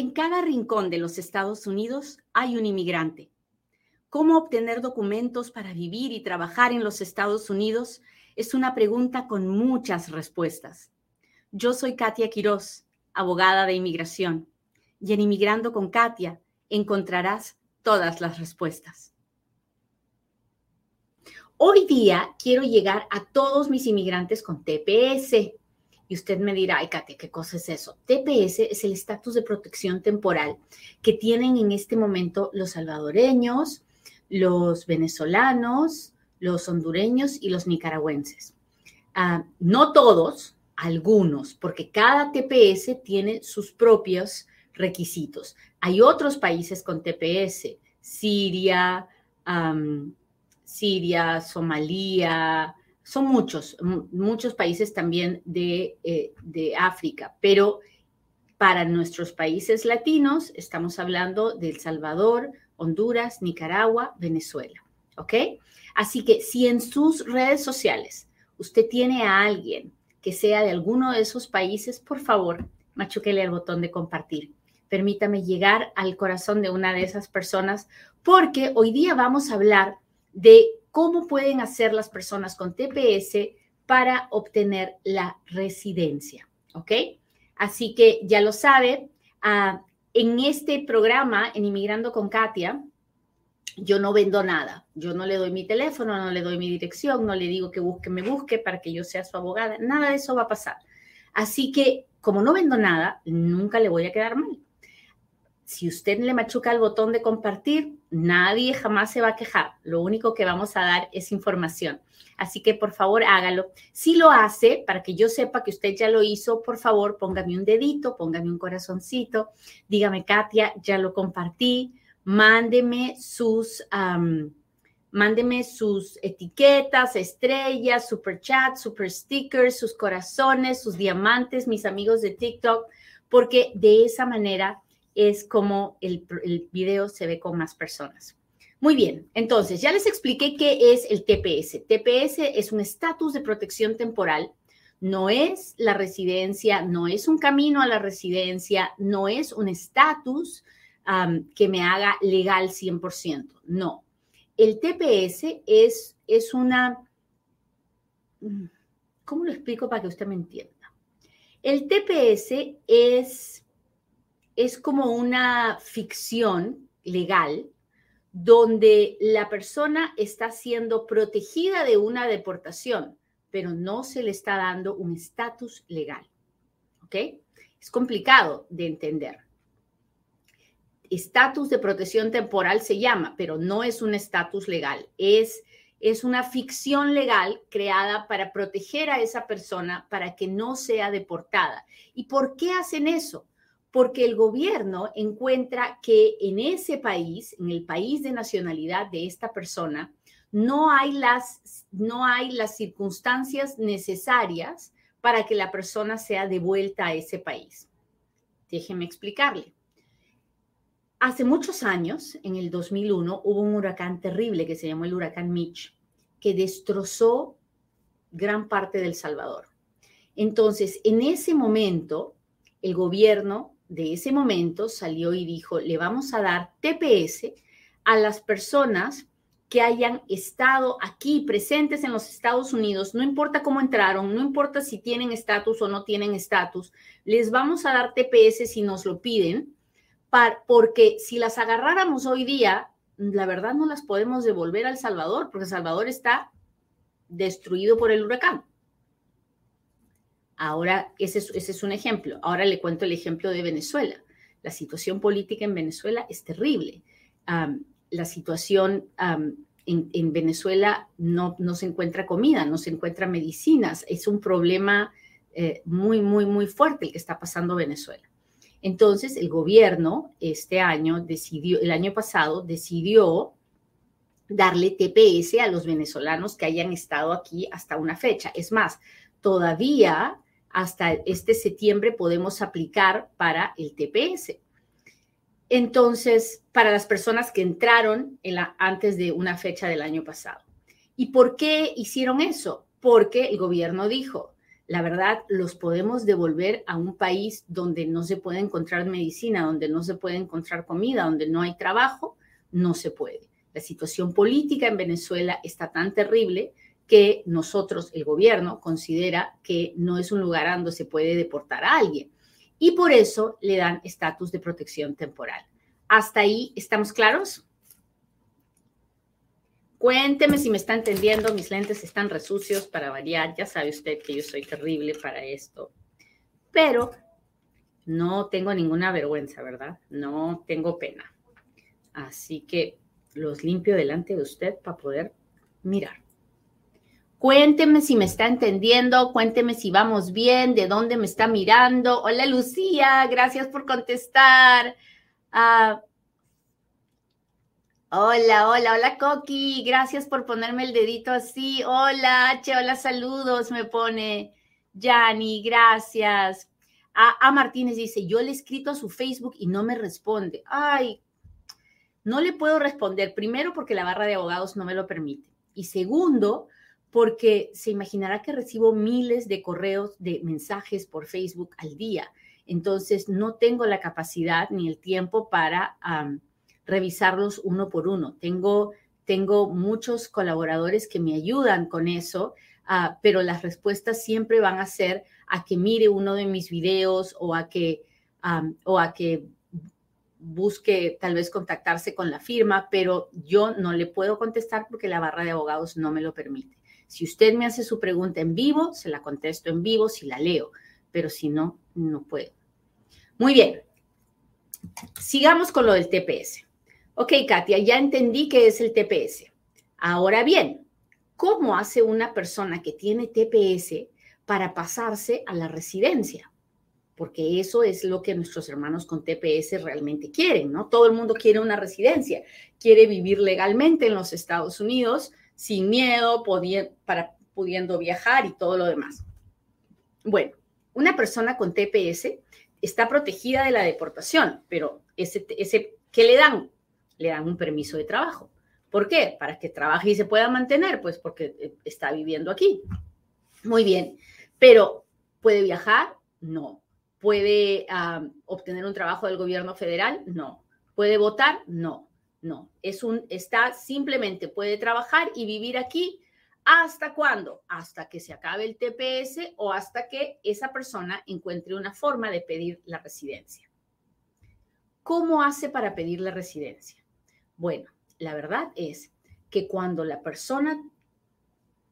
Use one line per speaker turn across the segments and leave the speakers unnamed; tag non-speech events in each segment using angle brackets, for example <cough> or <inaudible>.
En cada rincón de los Estados Unidos hay un inmigrante. ¿Cómo obtener documentos para vivir y trabajar en los Estados Unidos? Es una pregunta con muchas respuestas. Yo soy Katia Quiroz, abogada de inmigración, y en Inmigrando con Katia encontrarás todas las respuestas. Hoy día quiero llegar a todos mis inmigrantes con TPS, y usted me dirá, ay, Katia, ¿qué cosa es eso? TPS es el estatus de protección temporal que tienen en este momento los salvadoreños, los venezolanos, los hondureños y los nicaragüenses. Ah, no todos, algunos, porque cada TPS tiene sus propios requisitos. Hay otros países con TPS, Siria, Siria, Somalia, son muchos, muchos países también de, eh, de África, pero para nuestros países latinos estamos hablando de El Salvador, Honduras, Nicaragua, Venezuela. ¿Ok? Así que si en sus redes sociales usted tiene a alguien que sea de alguno de esos países, por favor, machuquele el botón de compartir. Permítame llegar al corazón de una de esas personas, porque hoy día vamos a hablar de cómo pueden hacer las personas con TPS para obtener la residencia. ¿Ok? Así que ya lo sabe, ah, en este programa, en Inmigrando con Katia, yo no vendo nada. Yo no le doy mi teléfono, no le doy mi dirección, no le digo que busque, me busque para que yo sea su abogada. Nada de eso va a pasar. Así que, como no vendo nada, nunca le voy a quedar mal si usted le machuca el botón de compartir, nadie jamás se va a quejar. Lo único que vamos a dar es información. Así que por favor hágalo. Si lo hace, para que yo sepa que usted ya lo hizo, por favor póngame un dedito, póngame un corazoncito, dígame Katia, ya lo compartí, mándeme sus, mándeme sus etiquetas, estrellas, super chat, super stickers, sus corazones, sus diamantes, mis amigos de TikTok, porque de esa manera es como el, video se ve con más personas. Muy bien, entonces ya les expliqué qué es el TPS. TPS es un estatus de protección temporal, no es la residencia, no es un camino a la residencia, no es un estatus que me haga legal 100%, no. El TPS es, es una... ¿Cómo lo explico para que usted me entienda? El TPS es es como una ficción legal donde la persona está siendo protegida de una deportación, pero no se le está dando un estatus legal. ¿Ok? Es complicado de entender. Estatus de protección temporal se llama, pero no es un estatus legal. Es, es una ficción legal creada para proteger a esa persona para que no sea deportada. ¿Y por qué hacen eso? Porque el gobierno encuentra que en ese país, en el país de nacionalidad de esta persona, no hay las, no hay las circunstancias necesarias para que la persona sea devuelta a ese país. Déjeme explicarle. Hace muchos años, en el 2001, hubo un huracán terrible que se llamó el huracán Mitch, que destrozó gran parte del Salvador. Entonces, en ese momento, el gobierno de ese momento salió y dijo, le vamos a dar TPS a las personas que hayan estado aquí presentes en los Estados Unidos, no importa cómo entraron, no importa si tienen estatus o no tienen estatus, les vamos a dar TPS si nos lo piden, porque si las agarráramos hoy día, la verdad no las podemos devolver al Salvador, porque Salvador está destruido por el huracán. Ahora, ese es, un ejemplo. Ahora le cuento el ejemplo de Venezuela. La situación política en Venezuela es terrible. la situación en, Venezuela no, no, se encuentra comida, no se encuentra medicinas. Es un problema eh, muy, muy, muy fuerte el que está pasando Venezuela. Entonces, el gobierno este año decidió, el año pasado decidió darle TPS a los venezolanos que hayan estado aquí hasta una fecha. Es más, todavía hasta este septiembre podemos aplicar para el TPS. Entonces, para las personas que entraron antes de una fecha del año pasado. ¿Y por qué hicieron eso? Porque el gobierno dijo, la verdad, los podemos devolver a un país donde no se puede encontrar medicina, donde no se puede encontrar comida, donde no hay trabajo, no se puede. La situación política en Venezuela está tan terrible que nosotros, el gobierno, considera que no es un lugar donde se puede deportar a alguien y por eso le dan estatus de protección temporal. ¿Hasta ahí estamos claros? Cuénteme si me está entendiendo, mis lentes están resucios para variar, ya sabe usted que yo soy terrible para esto, pero no tengo ninguna vergüenza, ¿verdad? No tengo pena. Así que los limpio delante de usted para poder mirar. Cuénteme si me está entendiendo, cuénteme si vamos bien, de dónde me está mirando. Hola Lucía, gracias por contestar. Ah, hola, hola, hola Coqui, gracias por ponerme el dedito así. Hola H, hola, saludos, me pone Yani, gracias. A, a Martínez dice, yo le he escrito a su Facebook y no me responde. Ay, no le puedo responder, primero porque la barra de abogados no me lo permite. Y segundo, porque se imaginará que recibo miles de correos, de mensajes por Facebook al día. Entonces, no tengo la capacidad ni el tiempo para revisarlos uno por uno. Tengo, tengo muchos colaboradores que me ayudan con eso, ah, pero las respuestas siempre van a ser a que mire uno de mis videos o a que, o a que busque tal vez contactarse con la firma, pero yo no le puedo contestar porque la barra de abogados no me lo permite. Si usted me hace su pregunta en vivo, se la contesto en vivo si la leo, pero si no, no puedo. Muy bien. Sigamos con lo del TPS. Ok, Katia, ya entendí qué es el TPS. Ahora bien, ¿cómo hace una persona que tiene TPS para pasarse a la residencia? porque eso es lo que nuestros hermanos con TPS realmente quieren, ¿no? Todo el mundo quiere una residencia, quiere vivir legalmente en los Estados Unidos sin miedo, para, pudiendo viajar y todo lo demás. Bueno, una persona con TPS está protegida de la deportación, pero ese, ese, ¿qué le dan? Le dan un permiso de trabajo. ¿Por qué? Para que trabaje y se pueda mantener, pues porque eh, está viviendo aquí. Muy bien, pero ¿puede viajar? No. ¿Puede obtener un trabajo del gobierno federal? No. ¿Puede votar? No. No. Es un, está simplemente, puede trabajar y vivir aquí. ¿Hasta cuándo? Hasta que se acabe el TPS o hasta que esa persona encuentre una forma de pedir la residencia. ¿Cómo hace para pedir la residencia? Bueno, la verdad es que cuando la persona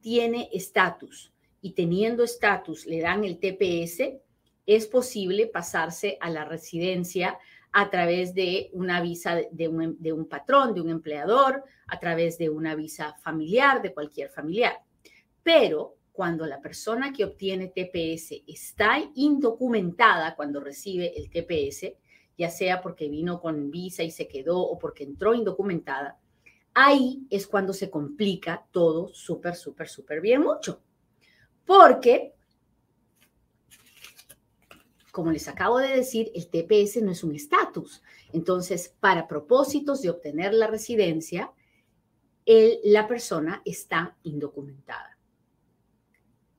tiene estatus y teniendo estatus le dan el TPS, es posible pasarse a la residencia a través de una visa de un, patrón, de un empleador, a través de una visa familiar, de cualquier familiar. Pero cuando la persona que obtiene TPS está indocumentada cuando recibe el TPS, ya sea porque vino con visa y se quedó o porque entró indocumentada, ahí es cuando se complica todo súper, súper, súper bien mucho. Porque como les acabo de decir, el TPS no es un estatus. Entonces, para propósitos de obtener la residencia, la persona está indocumentada.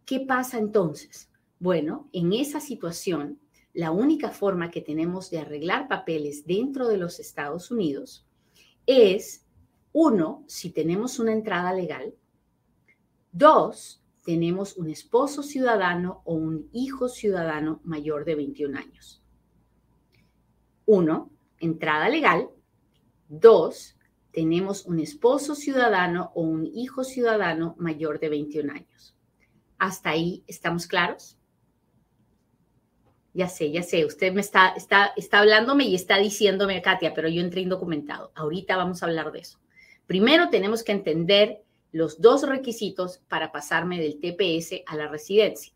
¿Qué pasa entonces? Bueno, en esa situación, la única forma que tenemos de arreglar papeles dentro de los Estados Unidos es, uno, si tenemos una entrada legal, dos, tenemos un esposo ciudadano o un hijo ciudadano mayor de 21 años. Uno, entrada legal. Dos, tenemos un esposo ciudadano o un hijo ciudadano mayor de 21 años. ¿Hasta ahí estamos claros? Ya sé, ya sé, usted me está, está, está hablándome y está diciéndome, Katia, pero yo entré indocumentado. Ahorita vamos a hablar de eso. Primero tenemos que entender los dos requisitos para pasarme del TPS a la residencia.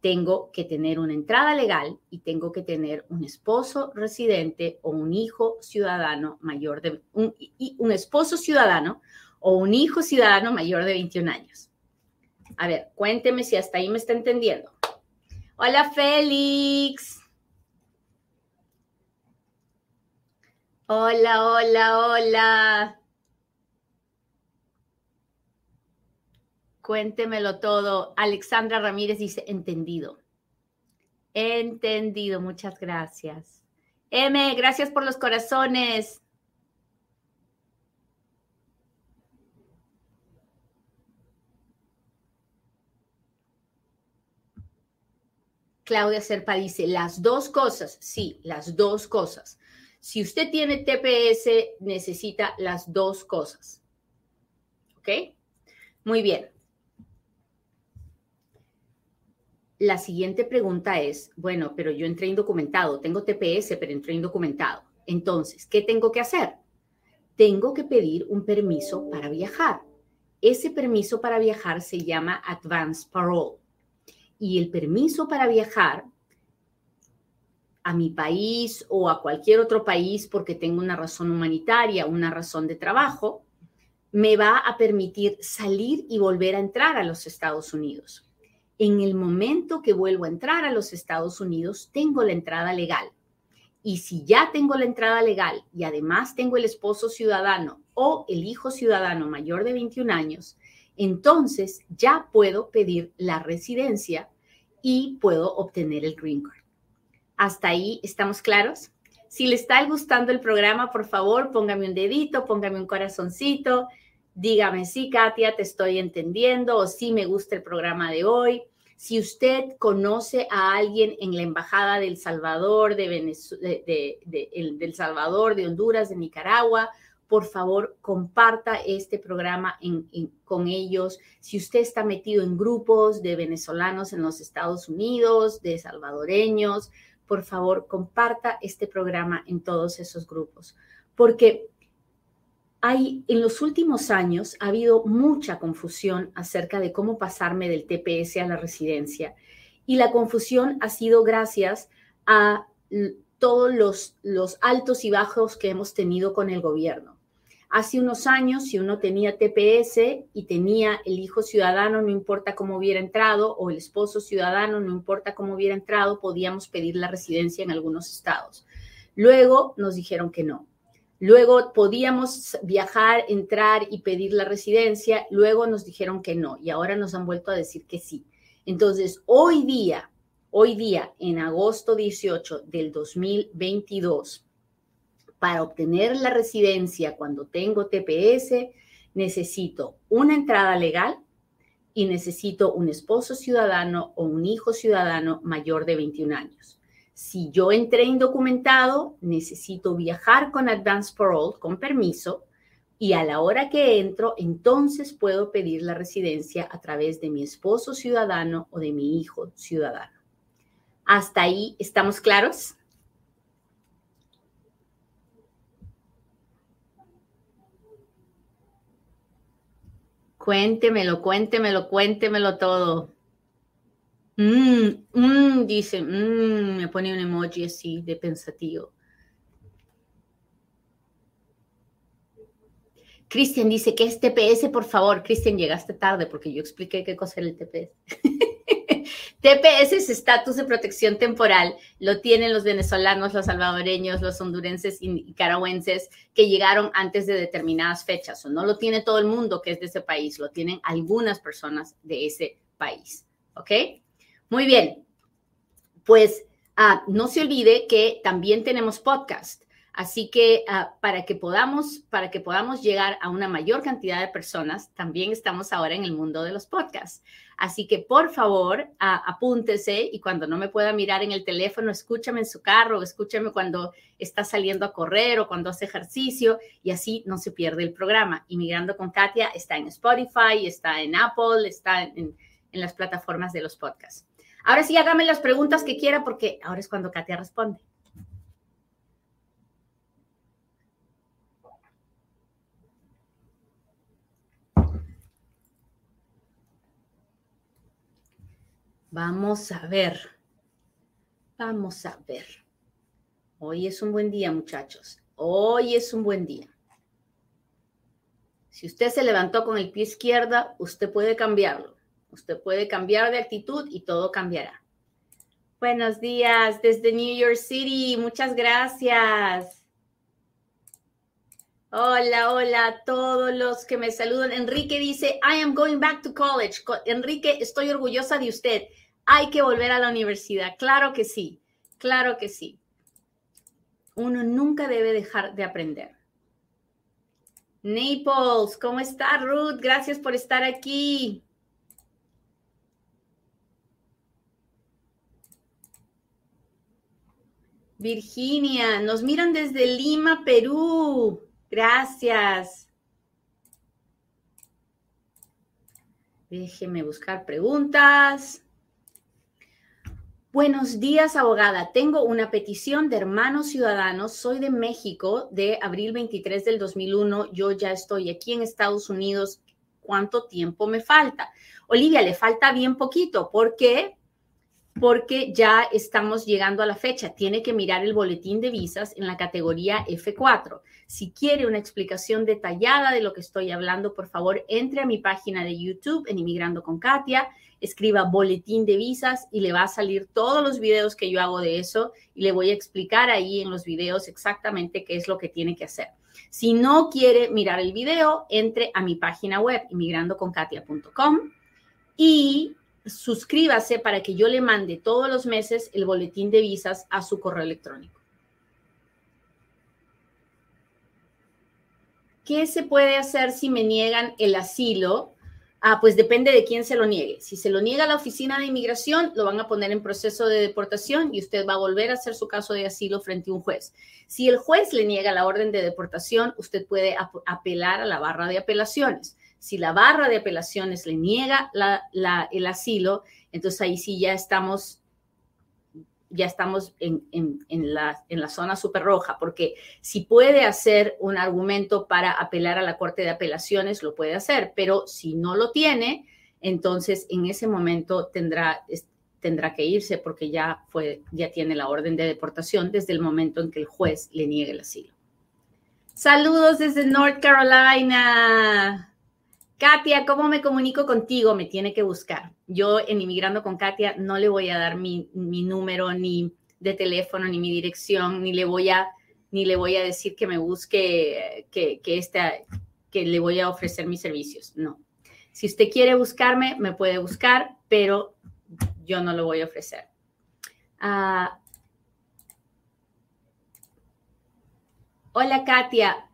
Tengo que tener una entrada legal y tengo que tener un esposo residente o un hijo ciudadano mayor de un, esposo ciudadano o un hijo ciudadano mayor de 21 años. A ver, cuénteme si hasta ahí me está entendiendo. Hola, Félix. Hola, hola, hola. Cuéntemelo todo. Alexandra Ramírez dice, entendido. Entendido, muchas gracias. M, gracias por los corazones. Claudia Serpa dice, las dos cosas, sí, las dos cosas. Si usted tiene TPS, necesita las dos cosas. ¿Ok? Muy bien. La siguiente pregunta es, bueno, pero yo entré indocumentado, tengo TPS, pero entré indocumentado. Entonces, ¿qué tengo que hacer? Tengo que pedir un permiso para viajar. Ese permiso para viajar se llama Advance Parole y el permiso para viajar a mi país o a cualquier otro país porque tengo una razón humanitaria, una razón de trabajo, me va a permitir salir y volver a entrar a los Estados Unidos. En el momento que vuelvo a entrar a los Estados Unidos, tengo la entrada legal. Y si ya tengo la entrada legal y además tengo el esposo ciudadano o el hijo ciudadano mayor de 21 años, entonces ya puedo pedir la residencia y puedo obtener el green card. ¿Hasta ahí estamos claros? Si le está gustando el programa, por favor, póngame un dedito, póngame un corazoncito, dígame, sí, Katia, te estoy entendiendo o sí me gusta el programa de hoy. Si usted conoce a alguien en la Embajada del Salvador, de, del Salvador, de Honduras, de Nicaragua, por favor, comparta este programa con ellos. Si usted está metido en grupos de venezolanos en los Estados Unidos, de salvadoreños, por favor, comparta este programa en todos esos grupos, porque hay, en los últimos años ha habido mucha confusión acerca de cómo pasarme del TPS a la residencia y la confusión ha sido gracias a todos los, los altos y bajos que hemos tenido con el gobierno. Hace unos años, si uno tenía TPS y tenía el hijo ciudadano, no importa cómo hubiera entrado, o el esposo ciudadano, no importa cómo hubiera entrado, podíamos pedir la residencia en algunos estados. Luego nos dijeron que no. Luego podíamos viajar, entrar y pedir la residencia. Luego nos dijeron que no y ahora nos han vuelto a decir que sí. Entonces, hoy día, hoy día, en agosto 18 del 2022, para obtener la residencia cuando tengo TPS, necesito una entrada legal y necesito un esposo ciudadano o un hijo ciudadano mayor de 21 años. Si yo entré indocumentado, necesito viajar con Advance Parole, con permiso, y a la hora que entro, entonces puedo pedir la residencia a través de mi esposo ciudadano o de mi hijo ciudadano. ¿Hasta ahí estamos claros? Cuéntemelo, cuéntemelo, cuéntemelo todo. Mm, mm, dice, mm, me pone un emoji así de pensativo. Cristian dice que es TPS, por favor. Cristian, llegaste tarde porque yo expliqué qué cosa era el TPS. <laughs> TPS es estatus de protección temporal, lo tienen los venezolanos, los salvadoreños, los hondurenses y nicaragüenses que llegaron antes de determinadas fechas. O no lo tiene todo el mundo que es de ese país, lo tienen algunas personas de ese país. ¿Ok? Muy bien. Pues ah, no se olvide que también tenemos podcast. Así que ah, para, que podamos, para que podamos llegar a una mayor cantidad de personas, también estamos ahora en el mundo de los podcasts. Así que por favor, apúntese y cuando no me pueda mirar en el teléfono, escúchame en su carro, escúchame cuando está saliendo a correr o cuando hace ejercicio y así no se pierde el programa. Inmigrando con Katia está en Spotify, está en Apple, está en las plataformas de los podcasts. Ahora sí, hágame las preguntas que quiera porque ahora es cuando Katia responde. Vamos a ver. Vamos a ver. Hoy es un buen día, muchachos. Hoy es un buen día. Si usted se levantó con el pie izquierda, usted puede cambiarlo. Usted puede cambiar de actitud y todo cambiará. Buenos días desde New York City. Muchas gracias. Hola, hola a todos los que me saludan. Enrique dice, I am going back to college. Enrique, estoy orgullosa de usted. Hay que volver a la universidad. Claro que sí, claro que sí. Uno nunca debe dejar de aprender. Naples, ¿cómo está Ruth? Gracias por estar aquí. Virginia, nos miran desde Lima, Perú. Gracias. Déjeme buscar preguntas. Buenos días, abogada. Tengo una petición de hermanos ciudadanos. Soy de México, de abril 23 del 2001. Yo ya estoy aquí en Estados Unidos. ¿Cuánto tiempo me falta? Olivia, le falta bien poquito. ¿Por qué? Porque ya estamos llegando a la fecha. Tiene que mirar el boletín de visas en la categoría F4. Si quiere una explicación detallada de lo que estoy hablando, por favor, entre a mi página de YouTube en Inmigrando con Katia, escriba boletín de visas y le va a salir todos los videos que yo hago de eso y le voy a explicar ahí en los videos exactamente qué es lo que tiene que hacer. Si no quiere mirar el video, entre a mi página web inmigrandoconkatia.com y suscríbase para que yo le mande todos los meses el boletín de visas a su correo electrónico. ¿Qué se puede hacer si me niegan el asilo? Ah, pues depende de quién se lo niegue. Si se lo niega la oficina de inmigración, lo van a poner en proceso de deportación y usted va a volver a hacer su caso de asilo frente a un juez. Si el juez le niega la orden de deportación, usted puede apelar a la barra de apelaciones. Si la barra de apelaciones le niega el asilo, entonces ahí sí ya estamos, ya estamos en, la, en la zona súper roja, porque si puede hacer un argumento para apelar a la Corte de Apelaciones, lo puede hacer, pero si no lo tiene, entonces en ese momento tendrá, tendrá que irse porque ya, fue, ya tiene la orden de deportación desde el momento en que el juez le niegue el asilo. Saludos desde North Carolina. Katia, ¿cómo me comunico contigo? Me tiene que buscar. Yo en Inmigrando con Katia no le voy a dar mi, número ni de teléfono ni mi dirección, ni le voy a, ni le voy a decir que me busque, que, que, que le voy a ofrecer mis servicios. No. Si usted quiere buscarme, me puede buscar, pero yo no lo voy a ofrecer. Ah, hola Katia,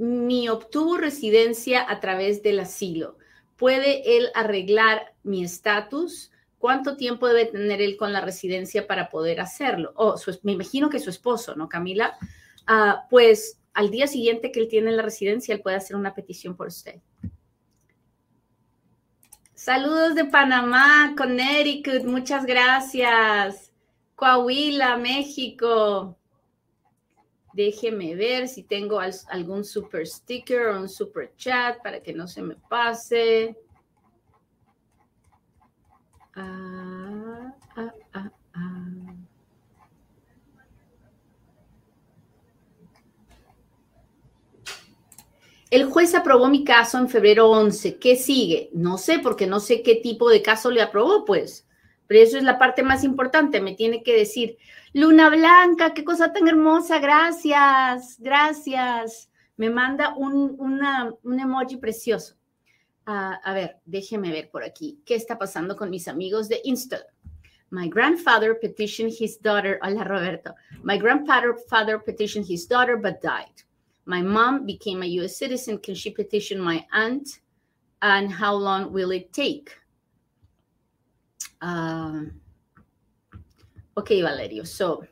mi obtuvo residencia a través del asilo. ¿Puede él arreglar mi estatus? ¿Cuánto tiempo debe tener él con la residencia para poder hacerlo? Oh, me imagino que su esposo, ¿no, Camila? Ah, pues al día siguiente que él tiene la residencia, él puede hacer una petición por usted. Saludos de Panamá, Connecticut, muchas gracias. Coahuila, México. Déjeme ver si tengo algún super sticker o un super chat para que no se me pase. Ah, ah, ah, El juez aprobó mi caso en febrero 11. ¿Qué sigue? No sé, porque no sé qué tipo de caso le aprobó, pues. Pero eso es la parte más importante. Me tiene que decir, Luna Blanca, qué cosa tan hermosa, gracias, gracias. Me manda un, emoji precioso. A ver, déjeme ver por aquí. ¿Qué está pasando con mis amigos de Insta? My grandfather petitioned his daughter. Hola, Roberto. My grandfather father petitioned his daughter but died. My mom became a U.S. citizen. Can she petition my aunt? And how long will it take? Um, okay, Valerio. So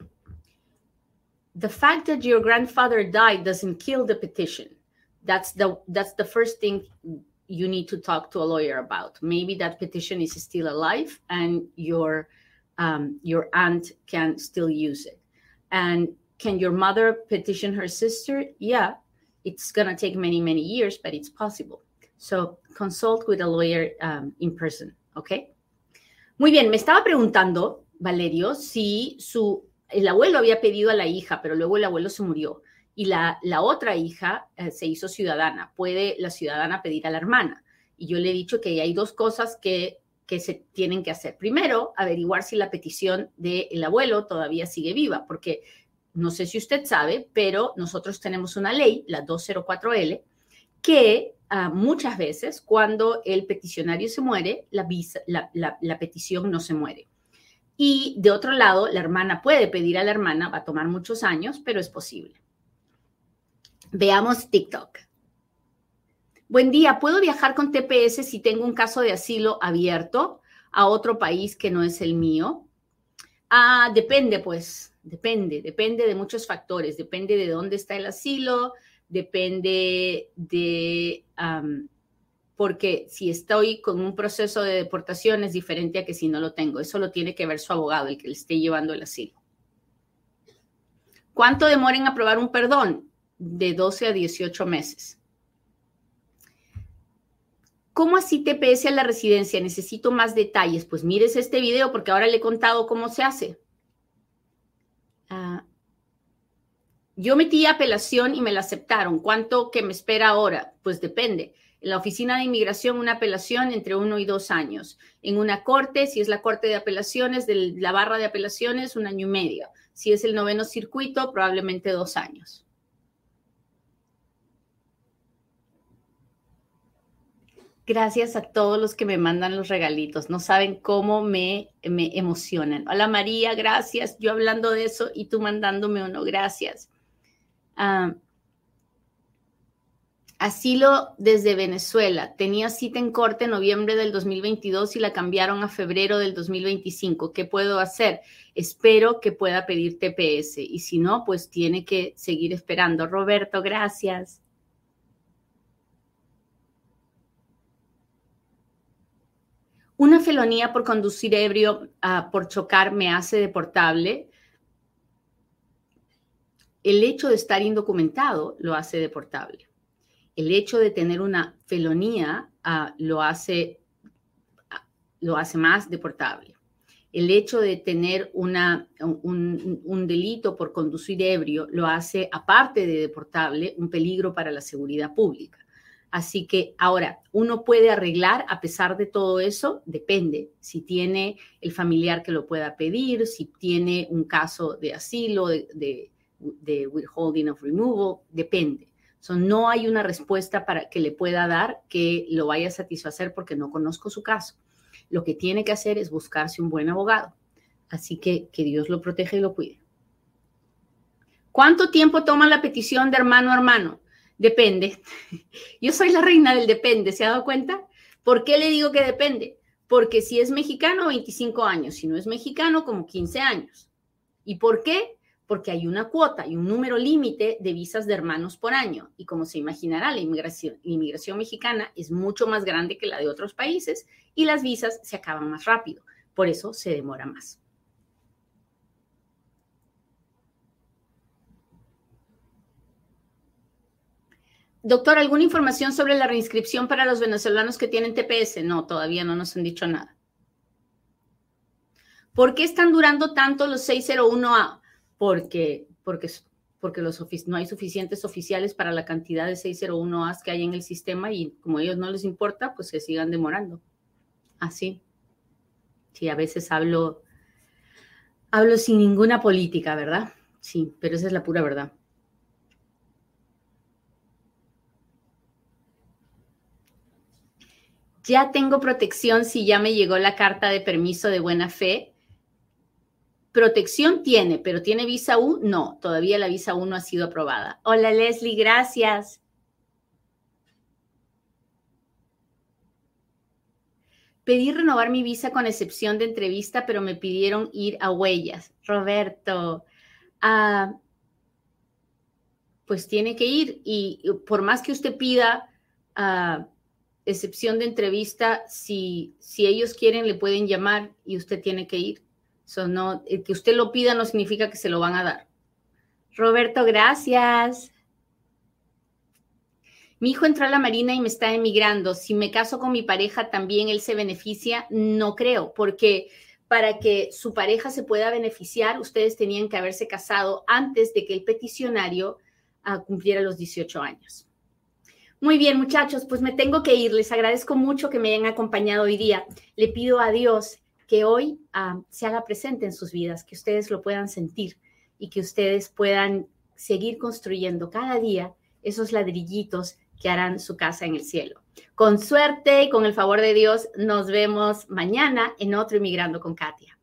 the fact that your grandfather died doesn't kill the petition. That's the that's the first thing you need to talk to a lawyer about. Maybe that petition is still alive and your um, your aunt can still use it. And can your mother petition her sister? Yeah, it's gonna take many many years, but it's possible. So consult with a lawyer um, in person. Okay. Muy bien, me estaba preguntando, Valerio, si su, el abuelo había pedido a la hija, pero luego el abuelo se murió y la, la otra hija eh, se hizo ciudadana. ¿Puede la ciudadana pedir a la hermana? Y yo le he dicho que hay dos cosas que, que se tienen que hacer. Primero, averiguar si la petición del abuelo todavía sigue viva, porque no sé si usted sabe, pero nosotros tenemos una ley, la 204L, que ah, muchas veces cuando el peticionario se muere, la, petición no se muere. Y de otro lado, la hermana puede pedir a la hermana, va a tomar muchos años, pero es posible. Veamos TikTok. Buen día, ¿puedo viajar con TPS si tengo un caso de asilo abierto a otro país que no es el mío? Ah, depende, pues, depende, depende de muchos factores, depende de dónde está el asilo, depende de, porque si estoy con un proceso de deportación es diferente a que si no lo tengo, eso lo tiene que ver su abogado, el que le esté llevando el asilo. ¿Cuánto demora en aprobar un perdón? De 12 a 18 meses. ¿Cómo así TPS a la residencia? Necesito más detalles. Pues mires este video porque ahora le he contado cómo se hace. Ah, yo metí apelación y me la aceptaron. ¿Cuánto que me espera ahora? Pues depende. En la oficina de inmigración, una apelación entre uno y dos años. En una corte, si es la corte de apelaciones, de la barra de apelaciones, un año y medio. Si es el noveno circuito, probablemente dos años. Gracias a todos los que me mandan los regalitos. No saben cómo me, me emocionan. Hola María, gracias. Yo hablando de eso y tú mandándome uno, gracias. Ah, asilo desde Venezuela. Tenía cita en corte en noviembre del 2022 y la cambiaron a febrero del 2025. ¿Qué puedo hacer? Espero que pueda pedir TPS y si no, pues tiene que seguir esperando. Roberto, gracias. Una felonía por conducir ebrio, ah, por chocar, me hace deportable. El hecho de estar indocumentado lo hace deportable. El hecho de tener una felonía ah, lo, hace, ah, lo hace más deportable. El hecho de tener una, un, un delito por conducir ebrio lo hace, aparte de deportable, un peligro para la seguridad pública. Así que ahora, uno puede arreglar a pesar de todo eso, depende si tiene el familiar que lo pueda pedir, si tiene un caso de asilo, de, withholding of removal, depende. no hay una respuesta para que le pueda dar que lo vaya a satisfacer porque no conozco su caso. Lo que tiene que hacer es buscarse un buen abogado. Así que que Dios lo proteja y lo cuide. ¿Cuánto tiempo toma la petición de hermano a hermano? Depende. <laughs> Yo soy la reina del depende, ¿se ha dado cuenta? ¿Por qué le digo que depende? Porque si es mexicano, 25 años, si no es mexicano, como 15 años. ¿Y por qué? Porque hay una cuota y un número límite de visas de hermanos por año. Y como se imaginará, la inmigración, inmigración mexicana es mucho más grande que la de otros países y las visas se acaban más rápido. Por eso se demora más. Doctor, ¿alguna información sobre la reinscripción para los venezolanos que tienen TPS? No, todavía no nos han dicho nada. ¿Por qué están durando tanto los 601A? Porque, porque, porque los no hay suficientes oficiales para la cantidad de 601As que hay en el sistema y como a ellos no les importa, pues se sigan demorando. Así. Sí, a veces hablo, hablo sin ninguna política, ¿verdad? Sí, pero esa es la pura verdad. ya tengo protección si ya me llegó la carta de permiso de buena fe. Protección tiene, pero ¿tiene visa U? No, todavía la visa U no ha sido aprobada. Hola Leslie, gracias. Pedí renovar mi visa con excepción de entrevista, pero me pidieron ir a huellas. Roberto, ah, pues tiene que ir y por más que usted pida uh, excepción de entrevista, si, si ellos quieren, le pueden llamar y usted tiene que ir. No, el que usted lo pida no significa que se lo van a dar. Roberto, gracias. Mi hijo entró a la Marina y me está emigrando. Si me caso con mi pareja, ¿también él se beneficia? No creo, porque para que su pareja se pueda beneficiar, ustedes tenían que haberse casado antes de que el peticionario ah, cumpliera los 18 años. Muy bien, muchachos, pues me tengo que ir. Les agradezco mucho que me hayan acompañado hoy día. Le pido a Dios que hoy ah, se haga presente en sus vidas, que ustedes lo puedan sentir y que ustedes puedan seguir construyendo cada día esos ladrillitos que harán su casa en el cielo. Con suerte y con el favor de Dios, nos vemos mañana en otro Inmigrando con Katia.